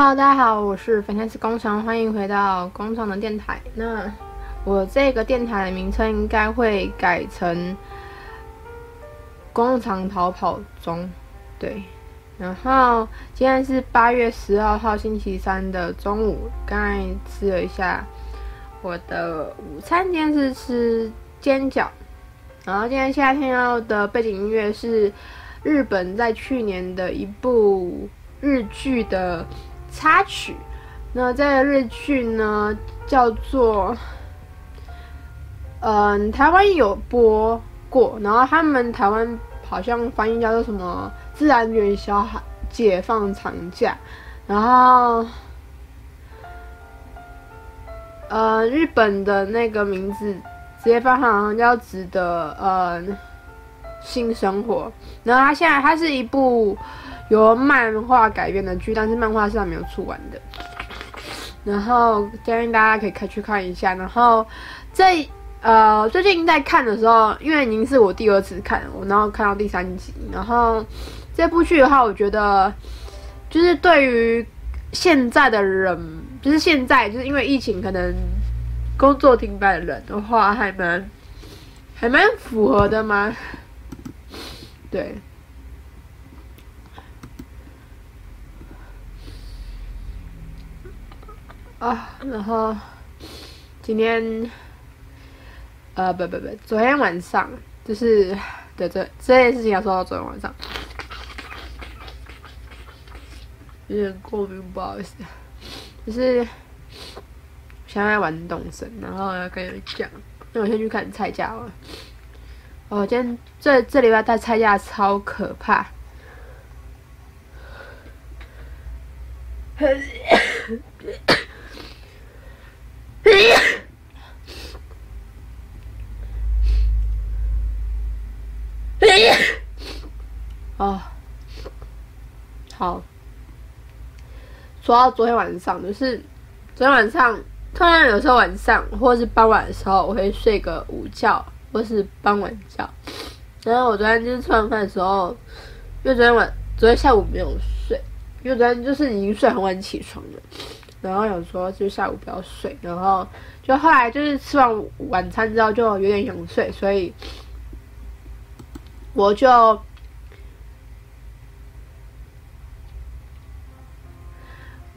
Hello，大家好，我是粉天使工厂，欢迎回到工厂的电台。那我这个电台的名称应该会改成工厂逃跑中，对。然后今天是八月十二号星期三的中午，刚才吃了一下我的午餐，今天是吃煎饺。然后今天夏天要的背景音乐是日本在去年的一部日剧的插曲。那这个日剧呢叫做，嗯，台湾有播过，然后他们台湾好像翻译叫做什么？自然元宵解放长假，然后，呃，日本的那个名字直接翻好像叫“值得呃新生活”。然后它现在它是一部由漫画改编的剧，但是漫画是还没有出完的。然后建议大家可以开去看一下。然后这呃最近在看的时候，因为已经是我第二次看，我然后看到第三集，然后。这部剧的话，我觉得就是对于现在的人，就是现在就是因为疫情可能工作停摆的人的话，还蛮还蛮符合的嘛。对。啊，然后今天，呃，不不不，昨天晚上就是对这这件事情要说到昨天晚上。有点过敏，不好意思。就是现在玩动森，然后要跟你们讲，那我先去看菜价了。哦，今天这这礼拜带菜价超可怕。哦，好。说到昨天晚上，就是昨天晚上，突然有时候晚上或者是傍晚的时候，我会睡个午觉，或是傍晚觉。然后我昨天就是吃完饭的时候，因为昨天晚昨天下午没有睡，因为昨天就是已经睡很晚起床了。然后想说就下午不要睡，然后就后来就是吃完晚餐之后就有点想睡，所以我就。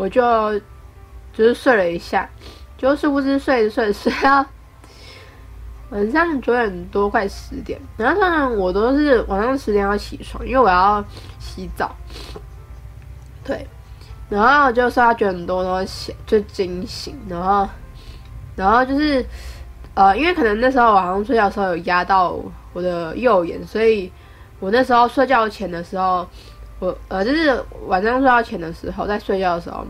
我就就是睡了一下，就是不知睡着睡睡到 晚上九点多快十点，然后通常我都是晚上十点要起床，因为我要洗澡。对，然后就睡到九点多，然后醒就惊醒，然后然后就是呃，因为可能那时候晚上睡觉的时候有压到我的右眼，所以我那时候睡觉前的时候。我呃，就是晚上睡觉前的时候，在睡觉的时候，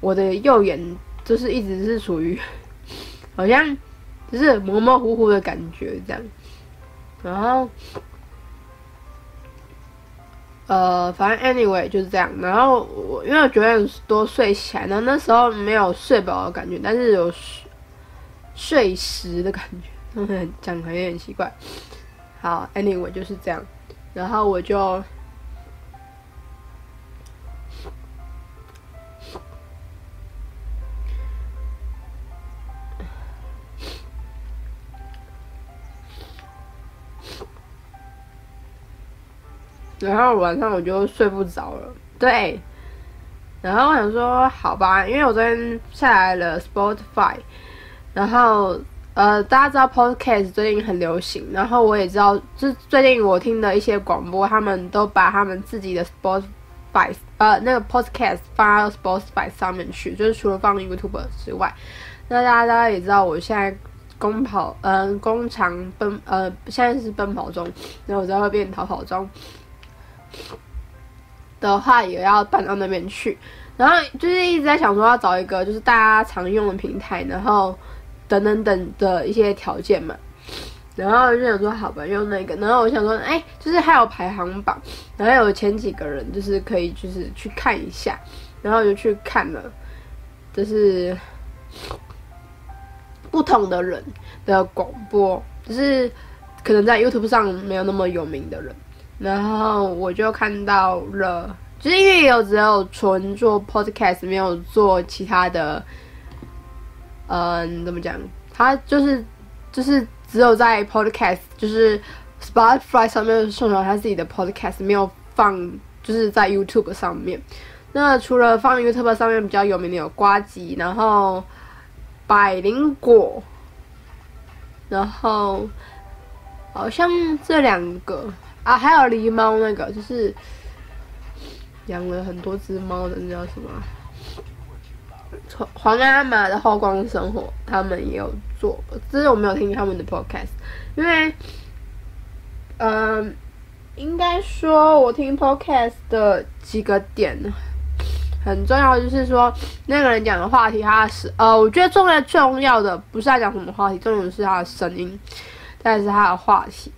我的右眼就是一直是处于好像就是模模糊糊的感觉这样，然后呃，反正 anyway 就是这样。然后我因为我九点多睡起来，然后那时候没有睡饱的感觉，但是有睡睡时的感觉，讲讲有点奇怪。好，anyway 就是这样，然后我就。然后晚上我就睡不着了，对。然后我想说，好吧，因为我昨天下来了 Spotify，然后呃，大家知道 Podcast 最近很流行，然后我也知道，就最近我听的一些广播，他们都把他们自己的 Spotify 呃那个 Podcast 发到 Spotify 上面去，就是除了放 YouTube 之外，那大家大家也知道，我现在工跑，嗯、呃，工厂奔，呃，现在是奔跑中，然后我在会变逃跑中。的话也要搬到那边去，然后就是一直在想说要找一个就是大家常用的平台，然后等等等的一些条件嘛，然后就想说好吧，用那个，然后我想说，哎，就是还有排行榜，然后有前几个人就是可以就是去看一下，然后就去看了，就是不同的人的广播，就是可能在 YouTube 上没有那么有名的人。然后我就看到了，就是因为有只有纯做 podcast，没有做其他的，嗯，怎么讲？他就是就是只有在 podcast，就是 Spotify 上面上传他自己的 podcast，没有放就是在 YouTube 上面。那除了放 YouTube 上面比较有名的有呱吉，然后百灵果，然后好像这两个啊，还有狸猫那个，就是养了很多只猫的，那叫什么？皇阿玛的后宫生活，他们也有做，只是我没有听他们的 podcast，因为，嗯、应该说我听 podcast 的几个点。很重要，就是说那个人讲的话题，他是呃，我觉得重要重要的不是他讲什么话题，重要的是他的声音，但是他的话题。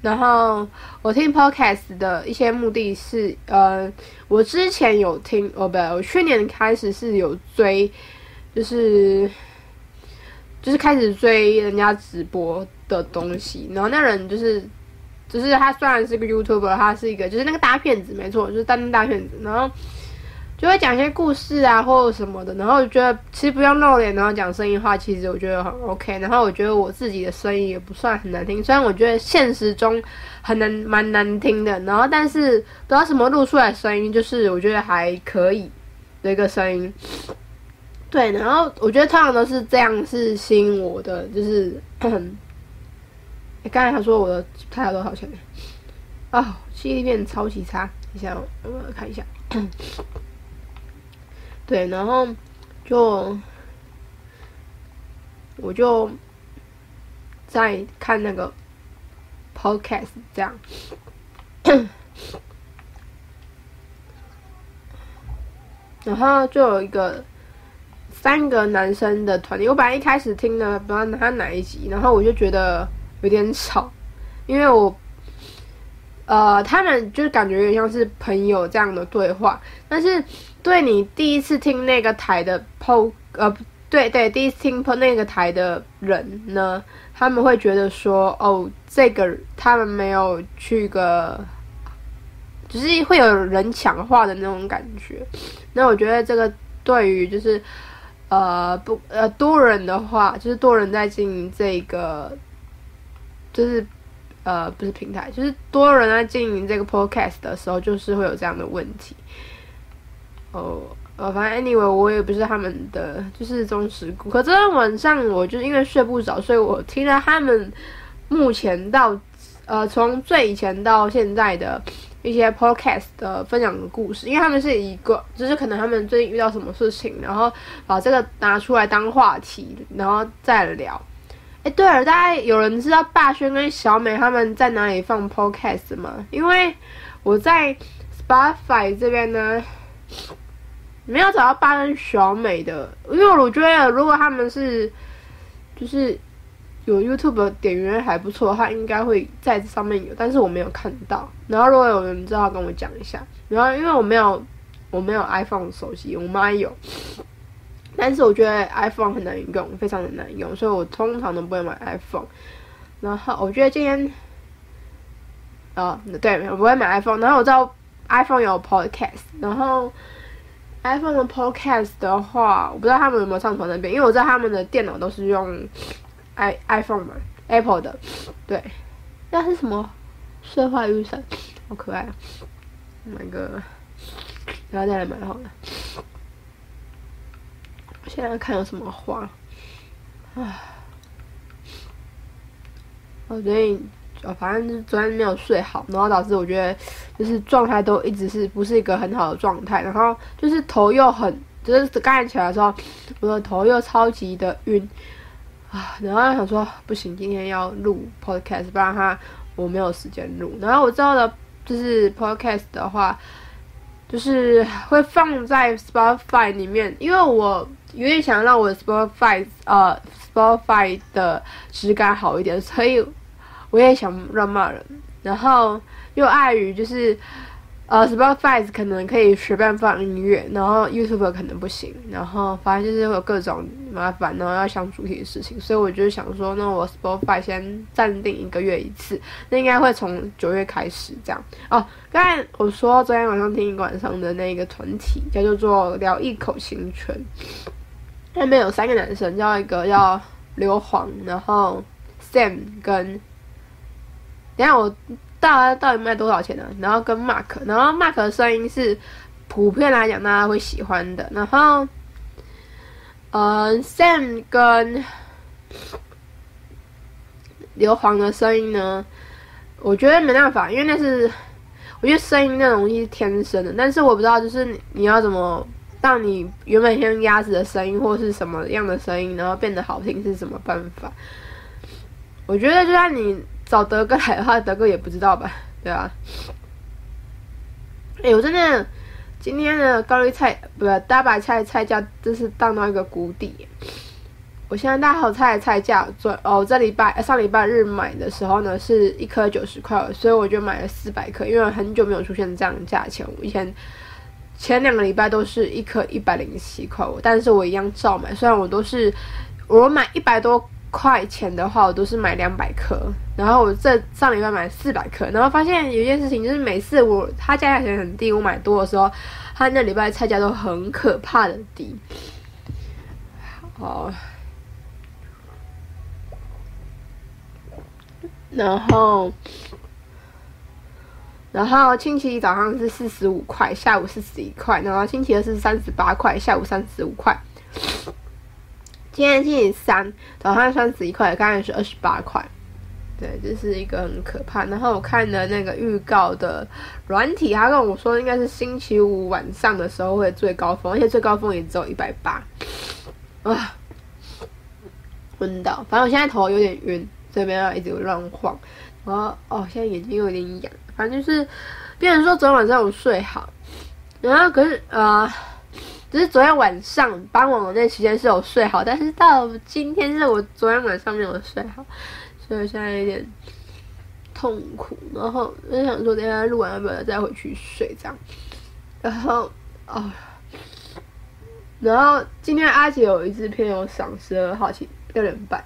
然后我听 podcast 的一些目的是，呃，我之前有听，哦不，我去年开始是有追，就是就是开始追人家直播的东西。然后那人就是，就是他虽然是个 YouTuber，他是一个就是那个大骗子，没错，就是当大骗子，然后。就会讲一些故事啊，或者什么的，然后我觉得其实不用露脸，然后讲声音话，其实我觉得很 OK。然后我觉得我自己的声音也不算很难听，虽然我觉得现实中很难蛮难听的，然后但是不知道什么录出来声音，就是我觉得还可以的一个声音。对，然后我觉得通常都是这样是吸引我的，就 是，刚才他说我的他有多少钱？哦，记忆力变超级差，等一下我我看一下。对，然后就我就在看那个 podcast，这样，然后就有一个三个男生的团体。我本来一开始听的不知道他哪一集，然后我就觉得有点吵，因为我呃，他们就是感觉有点像是朋友这样的对话，但是。对你第一次听那个台的 po 呃，对对，第一次听 po 那个台的人呢，他们会觉得说，哦，这个他们没有去个，就是会有人抢话的那种感觉。那我觉得这个对于就是呃不呃多人的话，就是多人在经营这个，就是呃不是平台，就是多人在经营这个 podcast 的时候，就是会有这样的问题。哦，呃，反正 anyway，我也不是他们的就是忠实顾客。昨天晚上我就因为睡不着，所以我听了他们目前到呃从最以前到现在的一些 podcast 的分享的故事，因为他们是一个，就是可能他们最近遇到什么事情，然后把这个拿出来当话题，然后再聊。哎，对了，大家有人知道霸轩跟小美他们在哪里放 podcast 吗？因为我在 Spotify 这边呢。没有找到霸轩小美的，因为我觉得如果他们是就是有 YouTube 的点阅还不错他，应该会在这上面有，但是我没有看到。然后如果有人知道，跟我讲一下。然后因为我没有我没有 iPhone 手机，我妈有，但是我觉得 iPhone 很难用，非常的难用，所以我通常都不会买 iPhone。然后我觉得今天啊、对，我不会买 iPhone。然后我知道。iPhone 有 Podcast，然后 iPhone 的 Podcast 的话，我不知道他们有没有上传那边，因为我知道他们的电脑都是用 i iPhone 嘛，Apple 的，对，那是什么？碎花雨伞，好可爱啊！买个，然后再来买好了。现在看有什么花，唉，我最近。哦，反正昨天没有睡好，然后导致我觉得就是状态都一直是不是一个很好的状态，然后就是头又很，就是刚起来的时候，我的头又超级的晕啊，然后想说不行，今天要录 podcast，不然他我没有时间录。然后我知道的，就是 podcast 的话，就是会放在 Spotify 里面，因为我有点想让我 Spotify 呃 Spotify 的质感好一点，所以。我也想乱骂人，然后又碍于就是呃，Spotify 可能可以随便放音乐，然后 YouTube 可能不行，然后反正就是会有各种麻烦，然后要想主题的事情，所以我就想说，那我 Spotify 先暂定一个月一次，那应该会从九月开始这样。哦，刚才我说昨天晚上听一个晚上的那个团体叫做做聊一口青春，那边有三个男生，叫一个叫硫磺，然后 Sam 跟，等下我。到到底卖多少钱呢？然后跟 Mark，然后 Mark 的声音是普遍来讲大家会喜欢的。然后，呃，Sam 跟硫磺的声音呢，我觉得没办法，因为那是我觉得声音那种东西是天生的。但是我不知道，就是你，你要怎么让你原本像鸭子的声音或是什么样的声音，然后变得好听是什么办法？我觉得就像你。找德哥来的话，德哥也不知道吧？对吧？哎，我真的今天的高丽菜不是大白菜菜价，真是荡到一个谷底。我现在大好菜菜价，昨哦这礼拜上礼拜日买的时候呢，是一颗九十块，所以我就买了四百颗，因为很久没有出现这样的价钱。我以前前两个礼拜都是一颗一百零七块，但是我一样照买，虽然我都是我买一百多。块钱的话，我都是买两百克，然后我这上礼拜买四百克，然后发现有一件事情，就是每次我他价钱很低，我买多的时候，他那礼拜菜价都很可怕的低。好，然后，然后星期一早上是四十五块，下午四十一块，然后星期二是三十八块，下午三十五块。今天星期三早上三十一块，刚才是二十八块，对，这是一个很可怕。然后我看的那个预告的软体，他跟我说应该是星期五晚上的时候会最高峰，而且最高峰也只有一百八，啊，昏倒。反正我现在头有点晕，这边要一直乱晃，然后哦，现在眼睛有点痒，反正就是，别人说昨天晚上我睡好，然后可是呃。只是昨天晚上傍晚的那期间是有睡好，但是到今天是我昨天晚上没有睡好，所以我现在有点痛苦。然后我就想说，等下录完要不要再回去睡这样？然后哦，然后今天阿姐有一支片有赏十二号起六点半，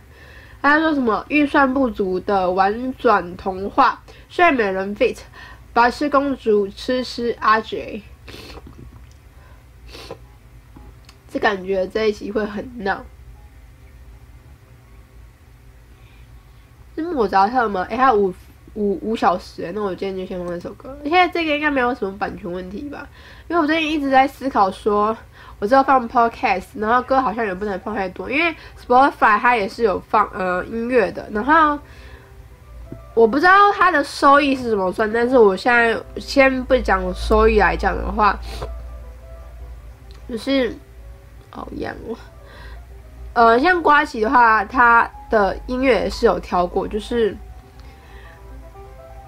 她说什么预算不足的婉转童话，睡美人 fit，白痴公主吃吃阿杰。是感觉这一集会很闹。是莫扎特吗？哎、欸，还有五五五小时，那我今天就先放这首歌。现在这个应该没有什么版权问题吧？因为我最近一直在思考说，我知道放 podcast，然后歌好像也不能放太多，因为 Spotify 它也是有放呃音乐的。然后我不知道它的收益是怎么算，但是我现在先不讲收益来讲的话，就是。好痒哦，呃，像瓜奇的话，他的音乐也是有挑过，就是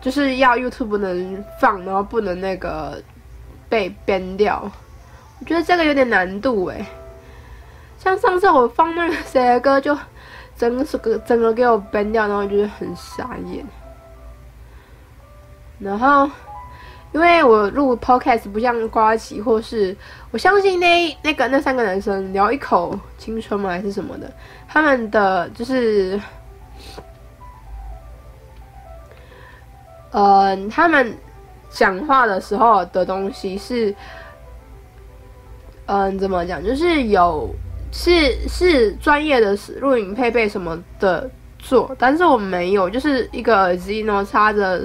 就是要 YouTube 不能放，然后不能那个被 ban 掉。我觉得这个有点难度诶。像上次我放那个谁的歌，就整个个整个给我编掉，然后就是很傻眼。然后。因为我录 podcast 不像呱吉，或是我相信那那个那三个男生聊一口青春吗？还是什么的？他们的就是，呃，他们讲话的时候的东西是，嗯、怎么讲？就是有是是专业的录影配备什么的做，但是我没有，就是一个耳机呢插着。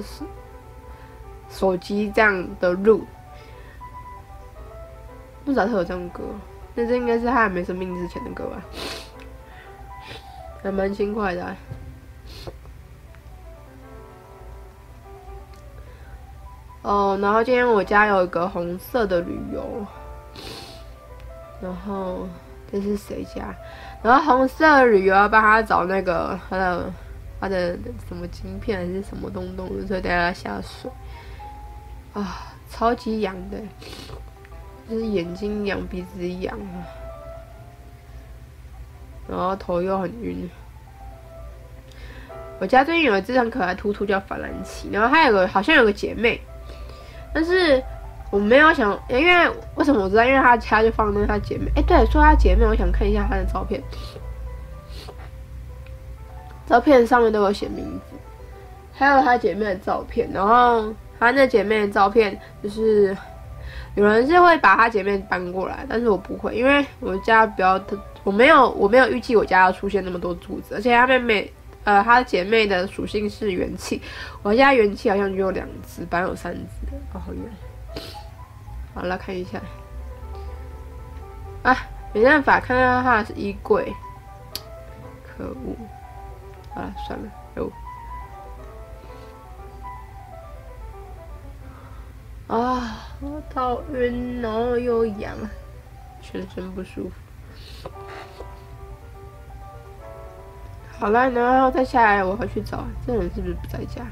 手机这样的录，不知道他有这种歌，那这应该是他还没生病之前的歌吧，还蛮轻快的。哦，然后今天我家有一个红色的旅游，然后这是谁家？然后红色旅游要帮他找那个他的他的什么晶片还是什么东东，所以带他下水。啊，超级痒的，就是眼睛痒，鼻子痒，然后头又很晕。我家最近有一只很可爱的兔兔叫法兰奇，然后还有个好像有个姐妹，但是我没有想，因为为什么我知道？因为他家就放那个他姐妹。哎，对，说他姐妹，我想看一下他的照片。照片上面都有写名字，还有他姐妹的照片。然后他那姐妹的照片，就是有人是会把他姐妹搬过来，但是我不会，因为我家比较，我没有，我没有预计我家要出现那么多柱子，而且他妹妹，呃，他姐妹的属性是元气，我家元气好像只有两只，本来有三只，哦，好远。好，来看一下。啊，没办法，看到他的是衣柜，可恶。啊，算了，哟。啊，我头晕，然后又痒，全身不舒服。好了，然后再下来，我要去找这人是不是不在家？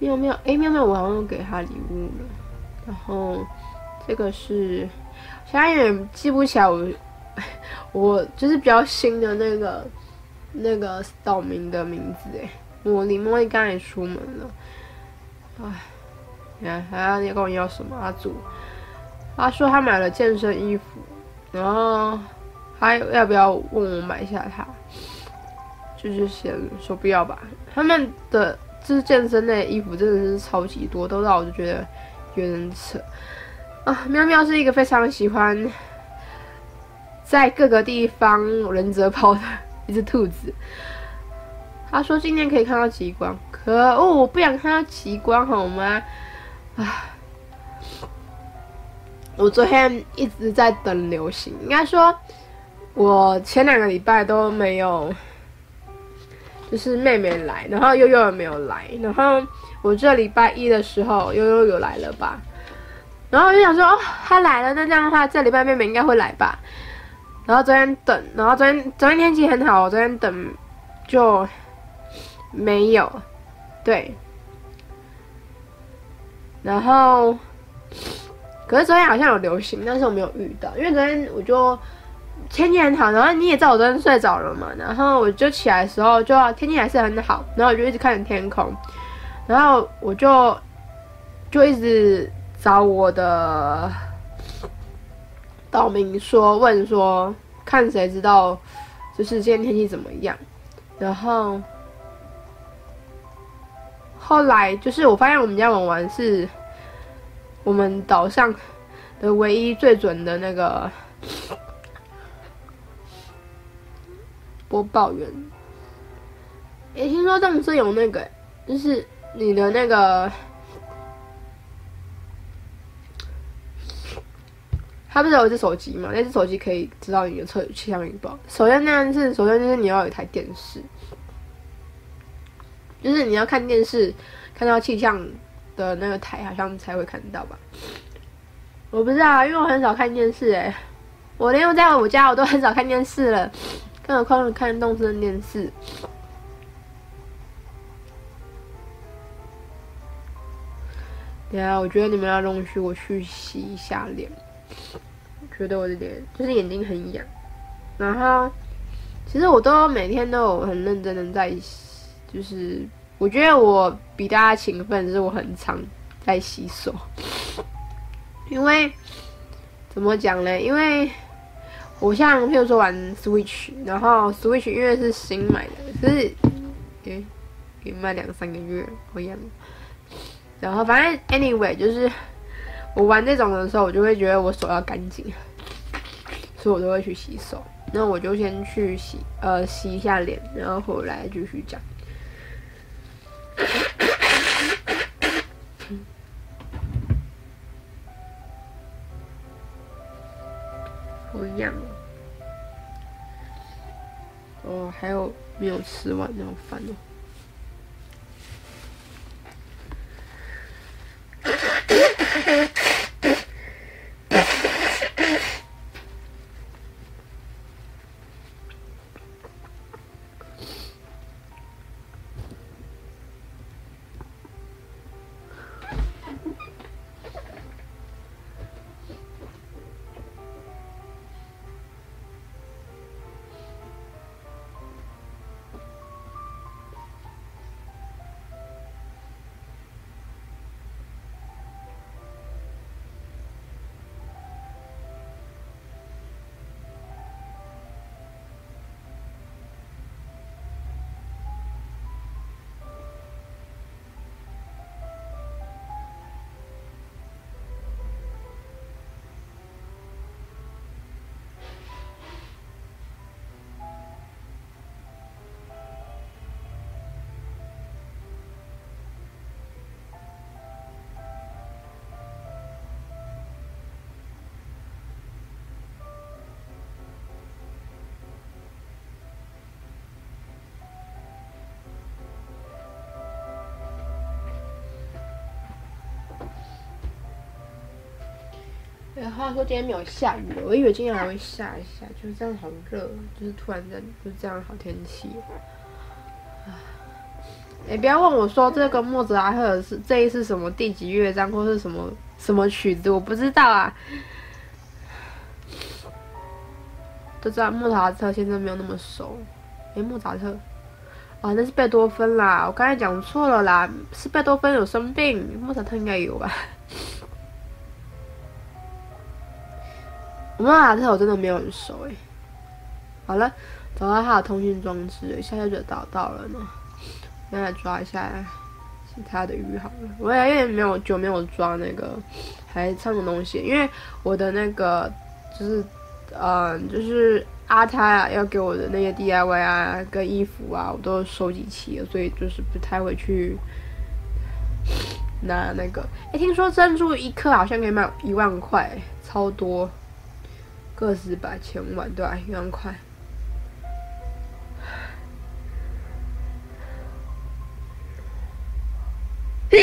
妙妙，哎，妙妙，我好像给他礼物了。然后这个是，现在有点记不起来我。我就是比较新的那个那个岛民的名字哎，我林茉莉刚才也出门了，哎，你看还要你跟我要什么？阿祖，他说他买了健身衣服，然后他要不要问我买一下他？就是先说不要吧。他们的就是健身类衣服真的是超级多，都让我就觉得有点扯啊。喵喵是一个非常喜欢。在各个地方忍者跑的一只兔子，他说今天可以看到极光，可恶，我不想看到极光好吗？啊，我昨天一直在等流星，应该说，我前两个礼拜都没有，就是妹妹来，然后悠悠也没有来，然后我这礼拜一的时候悠悠有来了吧，然后我就想说，哦，他来了，那这样的话，这礼拜妹妹应该会来吧。然后昨天等，然后昨天昨天天气很好，我昨天等就没有，对。然后，可是昨天好像有流行，但是我没有遇到，因为昨天我就天气很好，然后你也知道我昨天睡着了嘛，然后我就起来的时候就天气还是很好，然后我就一直看着天空，然后我就就一直找我的。岛民说：“问说，看谁知道，就是今天天气怎么样？然后后来就是我发现我们家文文是我们岛上的唯一最准的那个播报员。也听说他们是有那个，就是你的那个。”他不是有一只手机吗？那只手机可以知道你的测气象预报。首先，那样是首先就是你要有一台电视，就是你要看电视看到气象的那个台，好像才会看到吧？我不知道，因为我很少看电视哎、我连我在我家我都很少看电视了，更何况看动森电视。对啊，我觉得你们要容许我去洗一下脸。觉得我的脸就是眼睛很痒，然后其实我都每天都有很认真的在洗，就是我觉得我比大家勤奋，就是我很常在洗手，因为怎么讲呢？因为我像譬如说玩 Switch，然后 Switch 因为是新买的，就是诶也卖两三个月好痒，然后反正 anyway 就是。我玩这种的时候，我就会觉得我手要干净，所以我都会去洗手。那我就先去洗，呃，洗一下脸，然后回来继续讲。不一样哦，还有没有吃完那种饭哦？哎，话说今天没有下雨，我以为今天还会下一下，就是这样好热，就是突然间就是这样好天气。哎，不要问我说这个莫扎特是这一次什么第几乐章或是什么什么曲子，我不知道啊。都知道莫扎特现在没有那么熟。哎，莫扎特，啊，那是贝多芬啦，我刚才讲错了啦，是贝多芬有生病，莫扎特应该有吧。莫扎特我真的没有很熟哎。好了，找到他的通讯装置，一下就找到了呢。先来抓一下其他的鱼好了。我也有点没有久没有抓那个还唱的东西，因为我的那个就是嗯，就是阿泰啊要给我的那些 DIY 啊跟衣服啊，我都收集齐了，所以就是不太会去拿那个。哎，听说珍珠一颗好像可以卖一万块，超多。个十百千万对吧？一万块。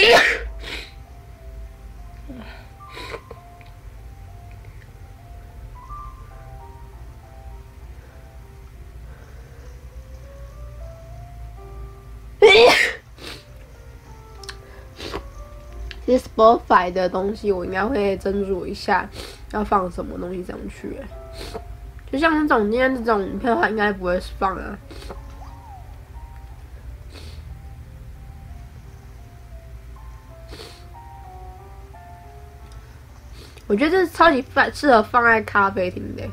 其实 Spotify 的东西，我应该会斟酌一下，要放什么东西上去。就像那种今天这种影片的话，应该不会放啊。我觉得这是超级放适合放在咖啡厅的。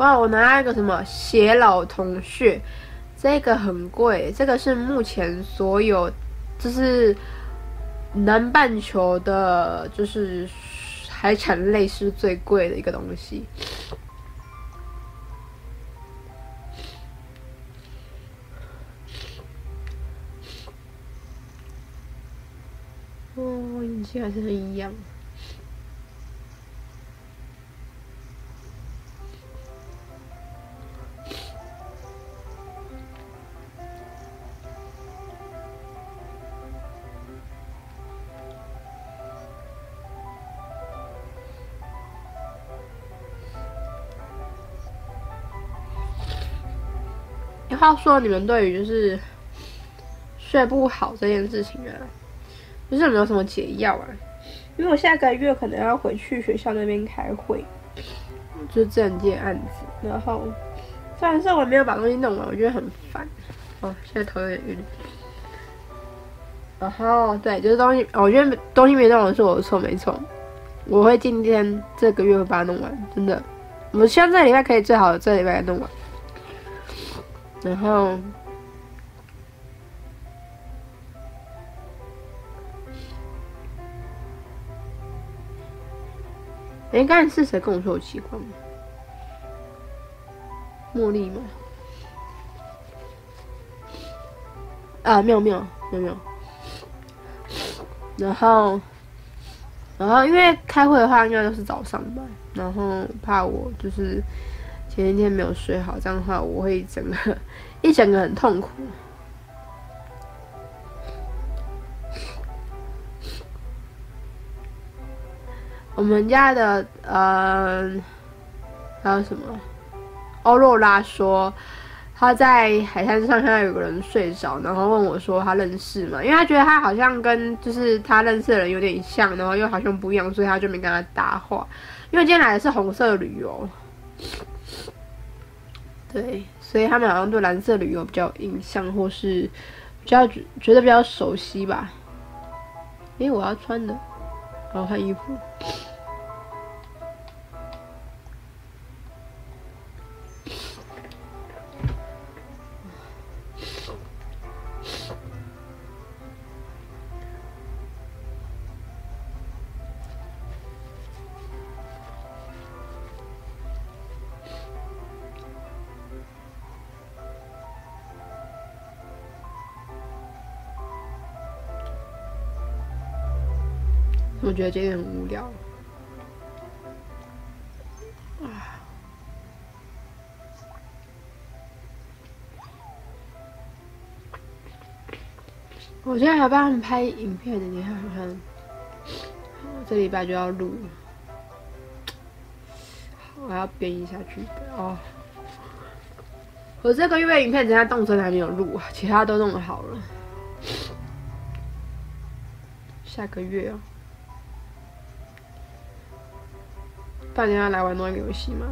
哇，我拿了一个什么偕老铜穴，这个很贵，这个是目前所有就是南半球的，就是海产类是最贵的一个东西。哦，运气还是很一样。话说，你们对于就是睡不好这件事情啊，就是有没有什么解药啊？因为我下个月可能要回去学校那边开会，就这两件案子。然后，虽然说我没有把东西弄完，我觉得很烦。哦，现在头有点晕。然后，对，就是东西，我觉得东西没弄完是我的错，没错。我会今天这个月会把它弄完，真的。我希望这礼拜可以最好的这礼拜弄完。然后，哎，刚才是谁跟我说有奇怪？茉莉吗？啊，没有没有没有没有。然后，然后因为开会的话，应该都是早上吧。然后怕我就是。前一天没有睡好，这样的话我会整个 一整个很痛苦。我们家的呃还有什么？欧若拉说他在海滩上看到有个人睡着，然后问我说他认识吗？因为他觉得他好像跟就是他认识的人有点像，然后又好像不一样，所以他就没跟他搭话。因为今天来的是红色旅游。对，所以他们好像对蓝色旅游比较有印象，或是比较觉得比较熟悉吧。因为，我要穿的，我要换衣服。觉得这点很无聊。啊我现在还帮他们拍影片的你看看。这礼拜就要录我要编一下剧本哦。我这个月影片其他动作还没有录其他都弄好了。下个月啊大家来玩那个游戏吗？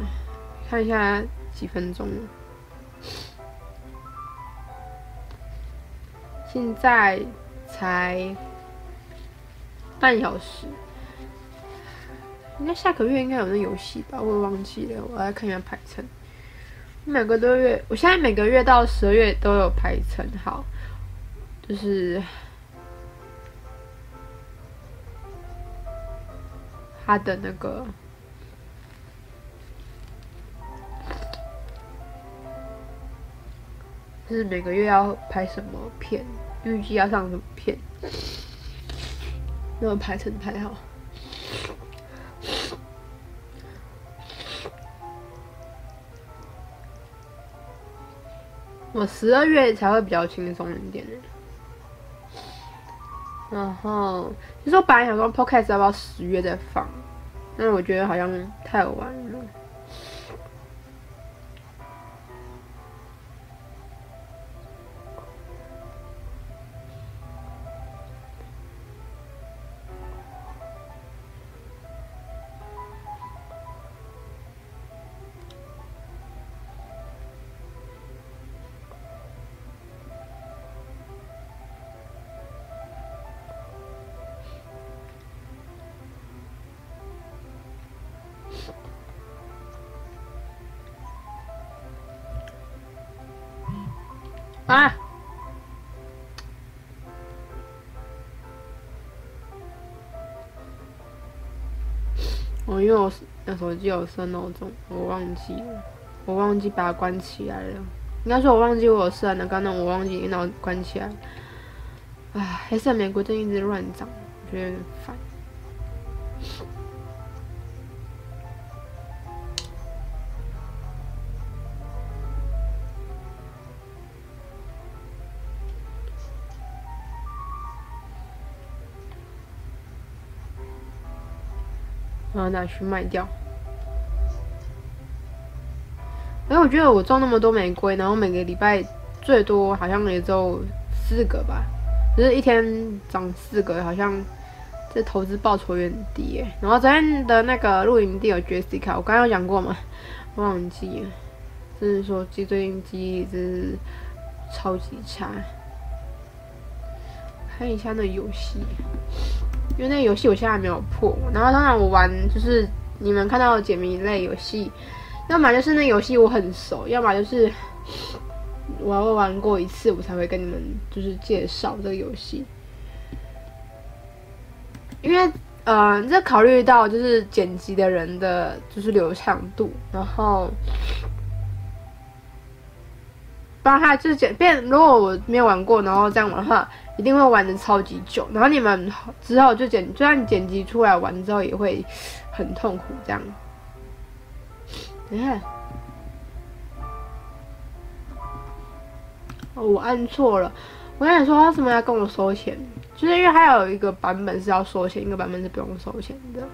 看一下几分钟。现在才半小时，应该下个月应该有那游戏吧？我忘记了，我来看一下排程。每个多月，我现在每个月到十二月都有排程好，就是他的那个。就是每个月要拍什么片，预计要上什么片，那么排成排好。我十二月才会比较轻松一点。然后，其实我本来想说 Podcast 要不要十月再放，但是我觉得好像太晚了。那手机有设闹钟，我忘记了，我忘记把它关起来了。应该说我忘记我有设那个，那我忘记电脑关起来。唉，黑色玫瑰真一直乱长，我觉得有点烦。然后拿去卖掉。哎，我觉得我种那么多玫瑰，然后每个礼拜最多好像也就四个吧，就是一天长四个，好像这投资报酬有点低哎。然后昨天的那个露营地有 Jessica，我刚刚有讲过嘛，忘记了，就是说记最近记忆真是超级差。看一下那游戏。因为那游戏我现在还没有破，然后当然我玩就是你们看到的解谜类游戏，要么就是那游戏我很熟，要么就是我要玩过一次我才会跟你们就是介绍这个游戏。因为呃，这考虑到就是剪辑的人的就是流畅度，然后帮他就是剪变，如果我没有玩过，然后这样玩的话。一定会玩的超级久，然后你们之后就剪，就算剪辑出来玩之后也会很痛苦。这样，你看，哦，我按错了。我跟你说，他为什么要跟我收钱？就是因为他有一个版本是要收钱，一个版本是不用收钱的。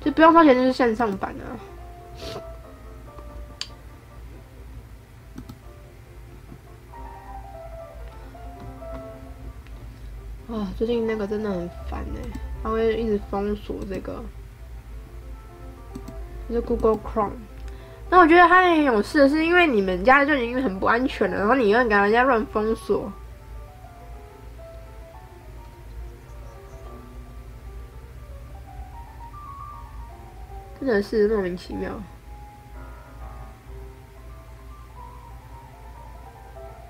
就不用收钱就是线上版啊。啊，最近那个真的很烦哎，他会一直封锁这个，就是 Google Chrome。那我觉得他很有事，是因为你们家就已经很不安全了，然后你又给人家乱封锁，真的是莫名其妙。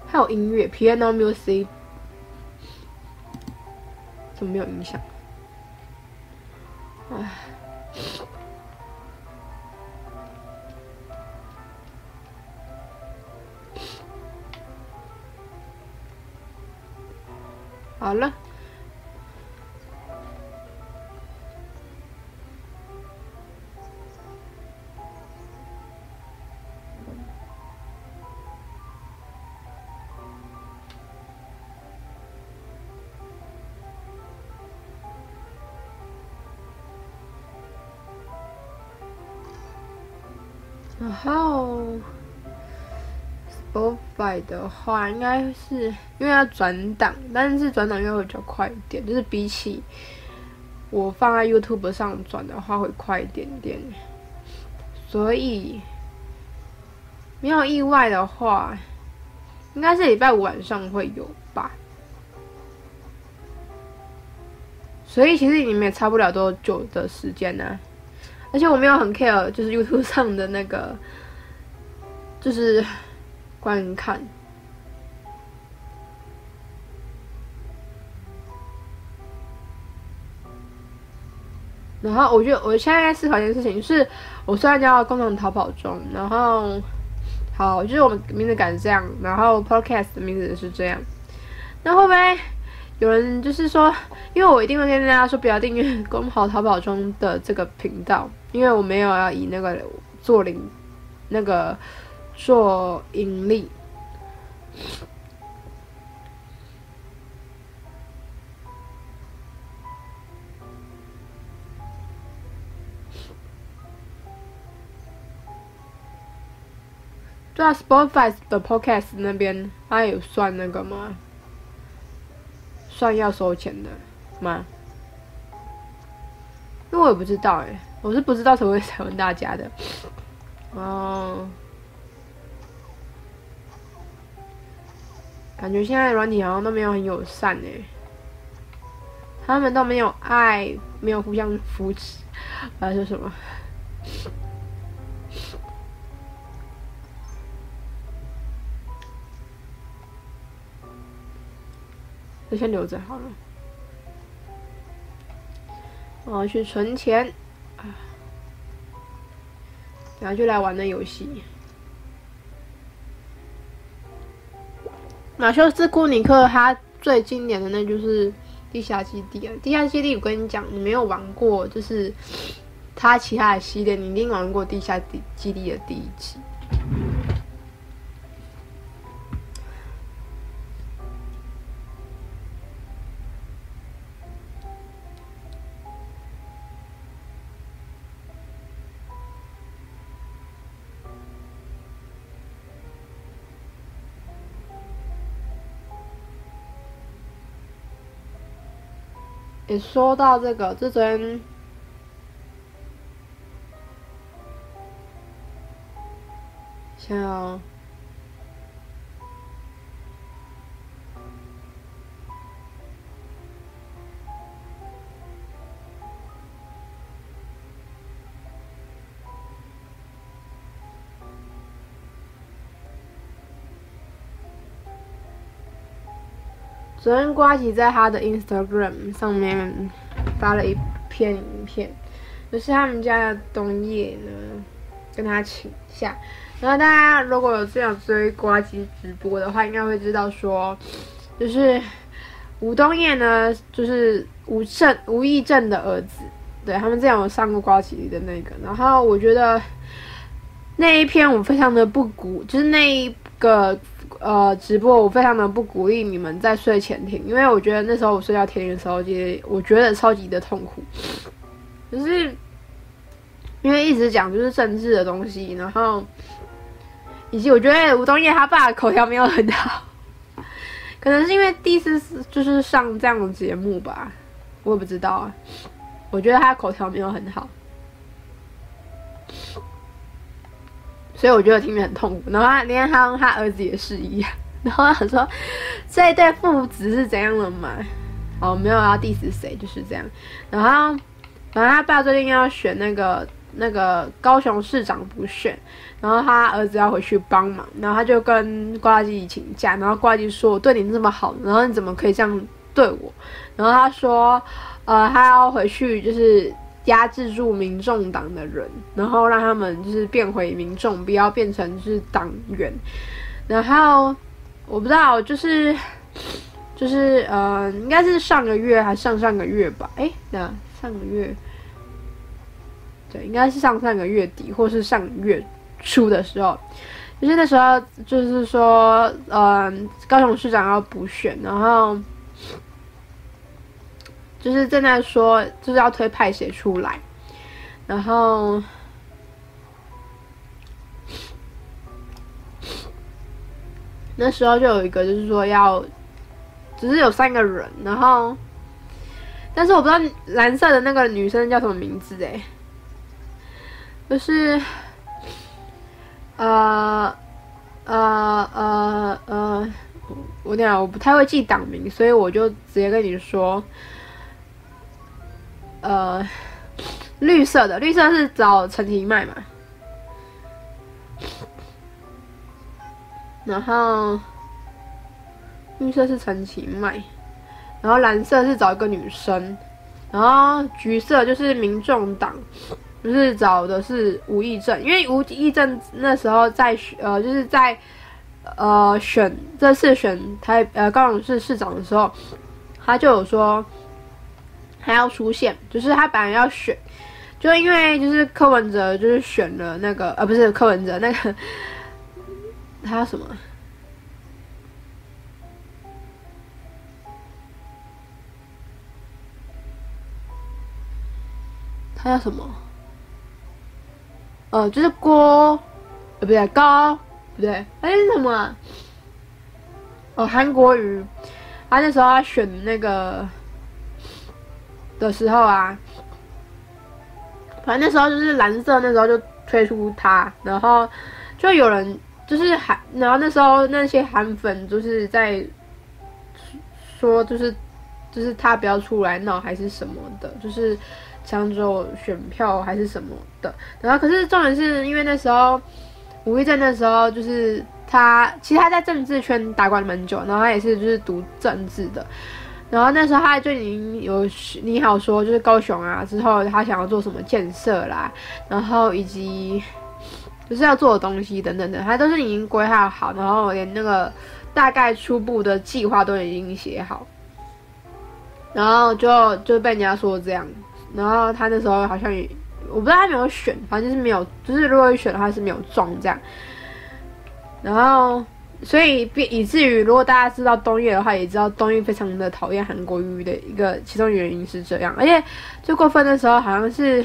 还有音乐，Piano Music。怎么没有影响。唉，好的话，应该是因为要转档，但是转档应该会比较快一点，就是比起我放在 YouTube 上转的话会快一点点。所以没有意外的话，应该是礼拜五晚上会有吧。所以其实你们也差不了多久的时间呢、而且我没有很 care，就是 YouTube 上的那个，就是观看。然后我觉得我现在在思考一件事情，就是我虽然叫共同逃跑中，然后好，就是我们名字改成这样，然后 Podcast 的名字是这样，那会不会？有人就是说，因为我一定会跟大家说，不要订阅“共跑逃跑中”的这个频道，因为我没有要以那个做零，那个做盈利。对啊，Spotify 的 Podcast 那边，它有算那个吗？算要收钱的吗？那我也不知道哎，我是不知道才会才问大家的。哦，感觉现在软体好像都没有很友善哎，他们都没有爱，没有互相扶持，还是什么？就先留着好了。我要去存钱！然后就来玩那游戏。马修斯库尼克他最经典的那就是《地下基地》啊，《地下基地》我跟你讲，你没有玩过，就是他其他的系列，你一定玩过《地下基地》的第一集。也说到这个，这昨天，像。昨天瓜吉在他的 Instagram 上面发了一篇影片，就是他们家的冬叶呢跟他请假。然后大家如果有这样追瓜吉直播的话，应该会知道说，就是吴冬夜呢，就是吴正吴亦正的儿子。对，他们这样有上过瓜吉的那个。然后我觉得那一篇我非常的不鼓，就是那一个。呃，直播我非常的不鼓励你们在睡前听，因为我觉得那时候我睡觉听的时候，其实我觉得超级的痛苦，就是因为一直讲就是政治的东西，然后以及我觉得吴东业他爸的口条没有很好，可能是因为第一次就是上这样的节目吧，我也不知道啊，我觉得他口条没有很好。所以我觉得听着很痛苦，然后他连他他儿子也是一样，然后他说这一对父子是怎样的嘛？哦，没有要 diss 谁，就是这样。然后，然后他爸最近要选那个那个高雄市长补选，然后他儿子要回去帮忙，然后他就跟呱吉请假，然后呱吉说：“我对你这么好，然后你怎么可以这样对我？”然后他说：“呃，他要回去就是。”压制住民众党的人，然后让他们就是变回民众，不要变成是党员。然后我不知道，就是就是呃，应该是上个月还上上个月吧？诶，那上个月，对，应该是上上个月底或是上月初的时候，就是那时候就是说，呃，高雄市长要补选，然后。就是正在说，就是要推派谁出来，然后那时候就有一个，就是说要，只是有三个人，然后但是我不知道蓝色的那个女生叫什么名字哎，就是呃呃呃呃，我讲我不太会记党名，所以我就直接跟你说。呃，绿色的，绿色是找陈其迈嘛。然后绿色是陈其迈，然后蓝色是找一个女生，然后橘色就是民众党，就是找的是吴益政，因为吴益政那时候在呃就是在呃选这次选台呃高雄市市长的时候，他就有说还要出现，就是他本来要选，就因为就是柯文哲就是选了那个呃不是柯文哲那个。他叫什么？他叫什么？哦，就是郭，呃，不对，高，不对，哎，是什么？哦，韩国瑜。他那时候他选那个的时候啊，反正那时候就是蓝色，那时候就推出他，然后就有人。就是韩，然后那时候那些韩粉就是在说，就是就是他不要出来闹还是什么的，就是抢走选票还是什么的。然后可是重点是因为那时候吴益政那时候就是他，其实他在政治圈打滚蛮久，然后他也是就是读政治的。然后那时候他就已经有你好说，就是高雄啊之后他想要做什么建设啦，然后以及。就是要做的东西等等等，他都是已经规划好，然后连那个大概初步的计划都已经写好，然后就就被人家说这样，然后他那时候好像也我不知道他没有选，反正就是没有，就是如果选的话是没有中这样，然后所以以至于如果大家知道东岳的话，也知道东岳非常的讨厌韩国瑜的一个其中原因是这样，而且最过分的时候好像是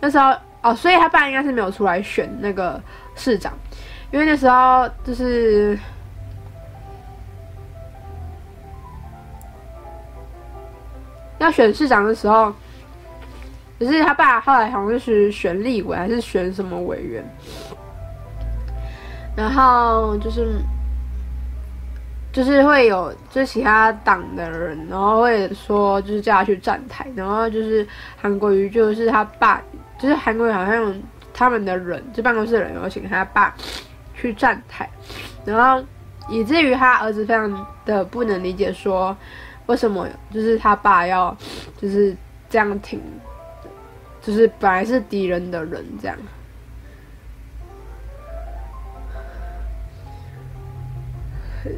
那时候。哦，所以他爸应该是没有出来选那个市长，因为那时候就是要选市长的时候，可是他爸后来好像是选立委还是选什么委员，然后就是就是会有就其他党的人，然后会说就是叫他去站台，然后就是韩国瑜就是他爸。就是韩国瑜好像他们的人，就办公室的人有请他爸去站台，然后以至于他儿子非常的不能理解，说为什么就是他爸要就是这样挺，就是本来是敌人的人这样。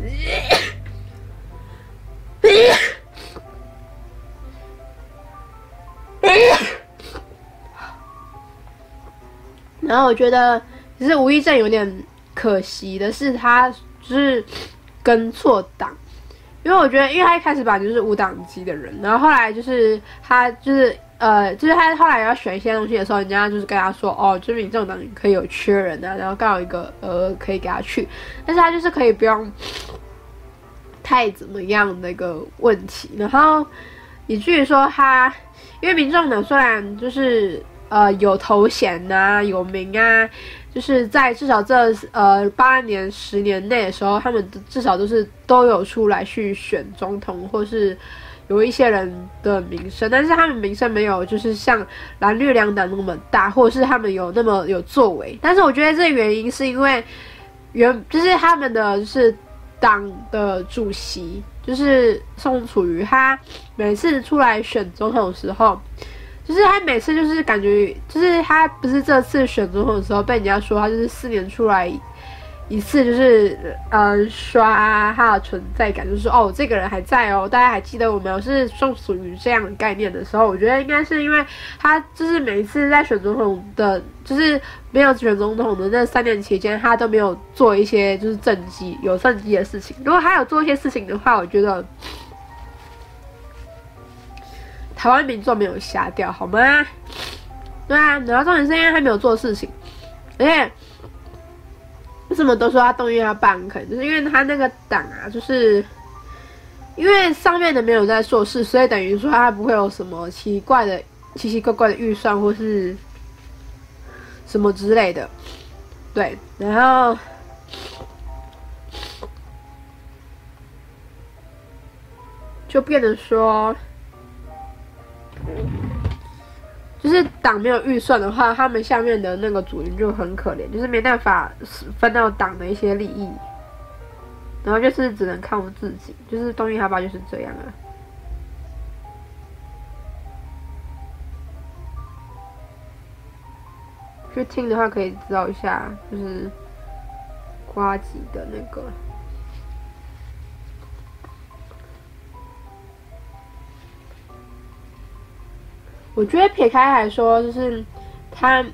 然后我觉得，其实吴亦正有点可惜的是，他就是跟错党，因为我觉得，因为他一开始本来就是无党籍的人，然后后来就是他就是呃，就是他后来要选一些东西的时候，人家就是跟他说，哦，就是民众党可以有缺人啊，然后刚好一个呃可以给他去，但是他就是可以不用太怎么样的一个问题，然后以至于说他，因为民众党虽然就是。呃，有头衔呐、啊，有名啊，就是在至少这呃八年、十年内的时候，他们至少都是都有出来去选总统，或是有一些人的名声，但是他们名声没有就是像蓝绿两党那么大，或者是他们有那么有作为。但是我觉得这原因是因为原就是他们的就是党的主席就是宋楚瑜，他每次出来选总统的时候。就是他每次就是感觉，就是他不是这次选总统的时候被人家说他就是四年出来一次，就是呃刷他的存在感，就是说哦这个人还在哦，大家还记得我们是属于这样的概念的时候，我觉得应该是因为他就是每一次在选总统的，就是没有选总统的那三年期间，他都没有做一些就是政绩有政绩的事情。如果他有做一些事情的话，我觉得。台湾民众没有瞎掉，好吗？对啊，然后重点是因为他没有做事情，而且为什么都说他动员他办可能就是因为他那个党啊，就是因为上面的没有在做事，所以等于说他不会有什么奇怪的、奇奇怪怪的预算或是什么之类的。对，然后就变得说。就是党没有预算的话，他们下面的那个组员就很可怜，就是没办法分到党的一些利益，然后就是只能靠自己。就是东一哈巴就是这样啊。去听的话可以知道一下，就是瓜吉的那个。我觉得撇开来说，就是他，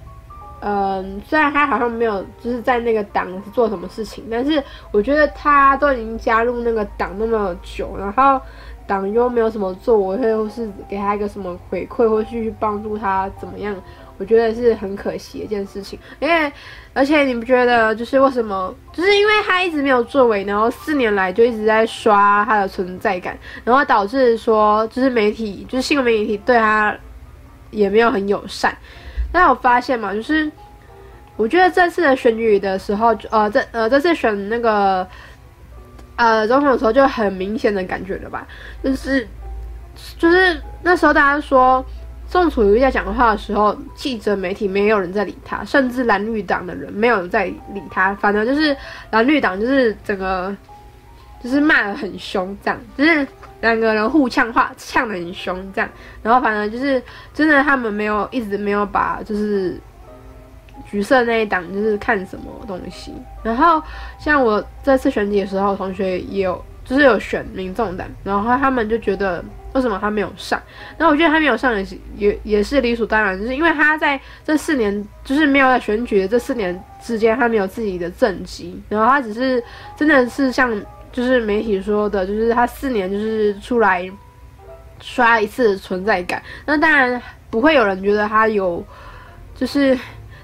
嗯、虽然他好像没有就是在那个党做什么事情，但是我觉得他都已经加入那个党那么久，然后党又没有什么作为，或是给他一个什么回馈，或是去帮助他怎么样，我觉得是很可惜一件事情。因为而且你不觉得，就是为什么？就是因为他一直没有作为，然后四年来就一直在刷他的存在感，然后导致说，就是媒体，就是新闻媒体对他。也没有很友善，但我发现嘛，就是我觉得这次的选举的时候，呃，这呃这次选那个呃总统的时候，就很明显的感觉了吧，就是就是那时候大家说宋楚瑜在讲话的时候，记者媒体没有人在理他，甚至蓝绿党的人没有人在理他，反正就是蓝绿党就是整个就是骂得很凶，这样。就是。两个人互呛话，呛得很凶，这样，然后反正就是真的，他们没有一直没有把就是橘色那一党就是看什么东西。然后像我这次选举的时候，同学也有就是有选民众党，然后他们就觉得为什么他没有上？然后我觉得他没有上也也也是理所当然，就是因为他在这四年就是没有在选举的这四年之间，他没有自己的政绩，然后他只是真的是像。就是媒体说的，就是他四年就是出来刷一次存在感，那当然不会有人觉得他有，就是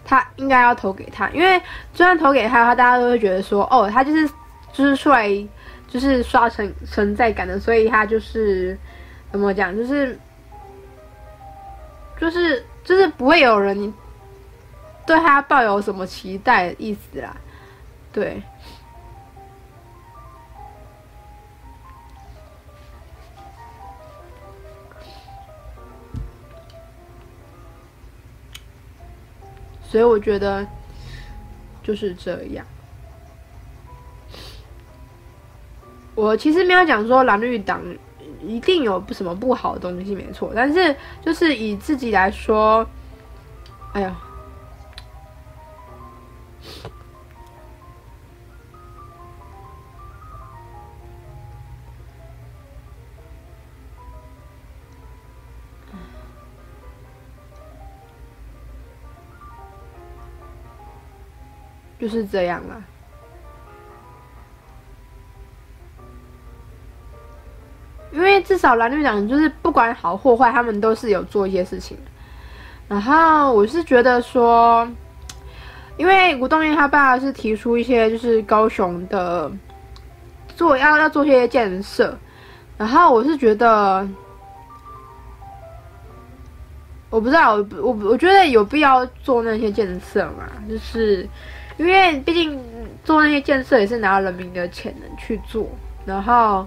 他应该要投给他，因为就算投给他的话，大家都会觉得说，哦，他就是就是出来就是刷成存在感的，所以他就是怎么讲，就是就是就是不会有人对他抱有什么期待的意思啦，对。所以我觉得就是这样。我其实没有讲说蓝绿党一定有什么不好的东西，没错。但是就是以自己来说，哎呀。就是这样啦，因为至少蓝绿党就是不管好或坏，他们都是有做一些事情。然后我是觉得说，因为吴东烨他爸是提出一些就是高雄的做要要做些建设，然后我是觉得，我不知道我我我觉得有必要做那些建设嘛，就是。因为毕竟做那些建设也是拿人民的钱能去做，然后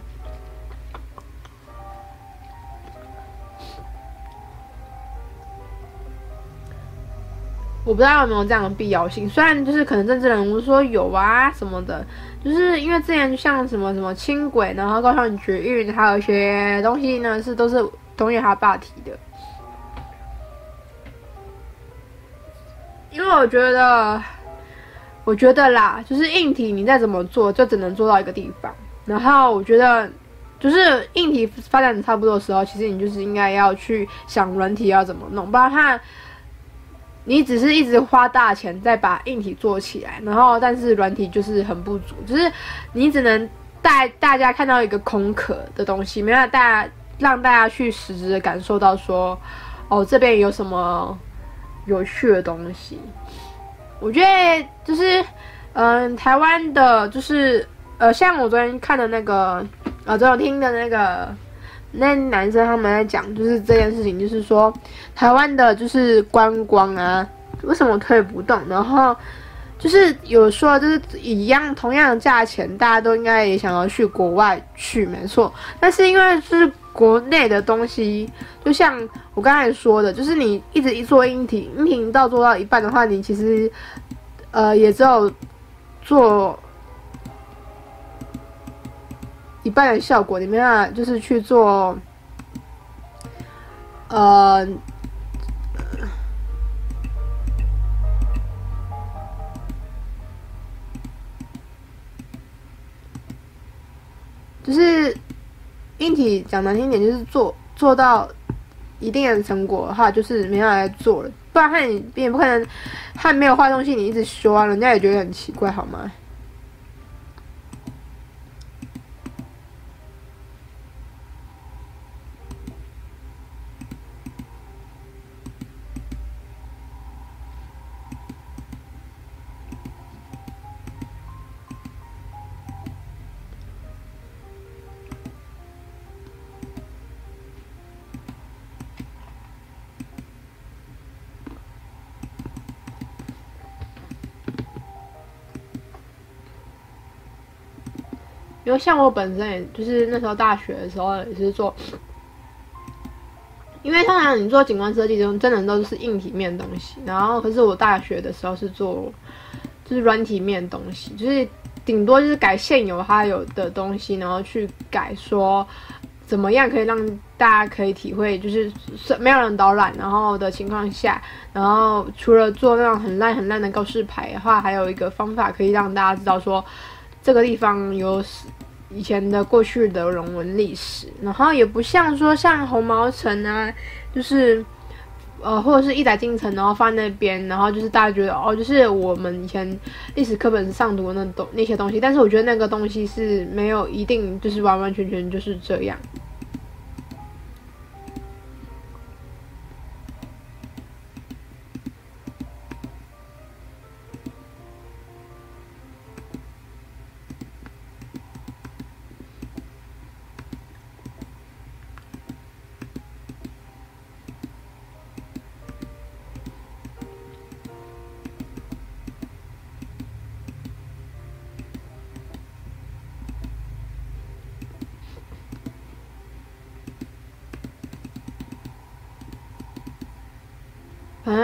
我不知道有没有这样的必要性。虽然就是可能政治人物说有啊什么的，就是因为之前像什么什么轻轨，然后高雄绝育，还有一些东西呢是都是东野他爸提的，因为我觉得。我觉得啦，就是硬体你再怎么做，就只能做到一个地方。然后我觉得，就是硬体发展的差不多的时候，其实你就是应该要去想软体要怎么弄，不然看你只是一直花大钱在把硬体做起来，然后但是软体就是很不足，就是你只能带大家看到一个空壳的东西，没办法大家让大家去实质的感受到说，哦，这边有什么有趣的东西。我觉得就是嗯，台湾的就是呃，像我昨天看的那个，呃，昨天听的那个那男生他们在讲，就是这件事情，就是说台湾的就是观光啊，为什么推不动？然后就是有说，就是一样同样的价钱，大家都应该也想要去国外去，没错。但是因为就是国内的东西，就像我刚才说的，就是你一直一做音频，音频到做到一半的话，你其实呃也只有。做一半的效果，你没办法就是去做，呃，就是硬体讲难听点，就是做做到一定的成果的话，就是没办法再做了。不然，你也不可能，他没有坏东西，你一直修啊，人家也觉得很奇怪，好吗？因为像我本身也就是那时候大学的时候也是做，因为通常你做景观设计中真的都是硬体面东西，然后可是我大学的时候是做就是软体面东西，就是顶多就是改现有它有的东西，然后去改说怎么样可以让大家可以体会，就是没有人导览然后的情况下，然后除了做那种很烂很烂的告示牌的话，还有一个方法可以让大家知道说这个地方有。以前的过去的人文历史，然后也不像说像红毛城啊，就是呃或者是一载进城，然后放在那边，然后就是大家觉得哦，就是我们以前历史课本上读的那东那些东西，但是我觉得那个东西是没有一定就是完完全全就是这样。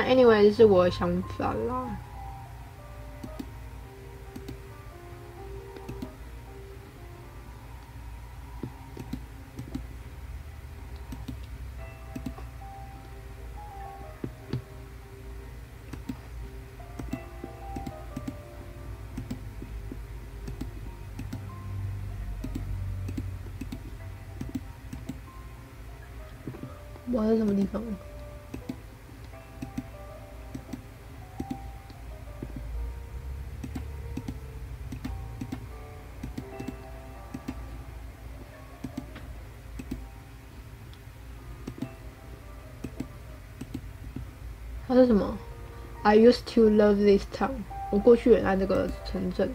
Anyway 这是我的想法啦。我在什么地方？？I used to love this town。我过去很爱这个城镇。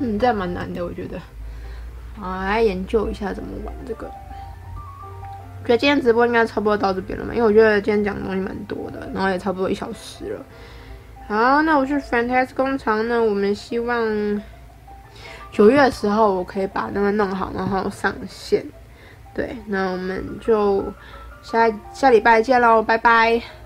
嗯，这蛮难的，我觉得。好，来研究一下怎么玩这个。觉得今天直播应该差不多到这边了嘛，因为我觉得今天讲的东西蛮多的，然后也差不多一小时了。好，那我是 Fantastic 工厂呢，我们希望九月的时候我可以把那个弄好，然后上线。对，那我们就下下礼拜见喽，拜拜。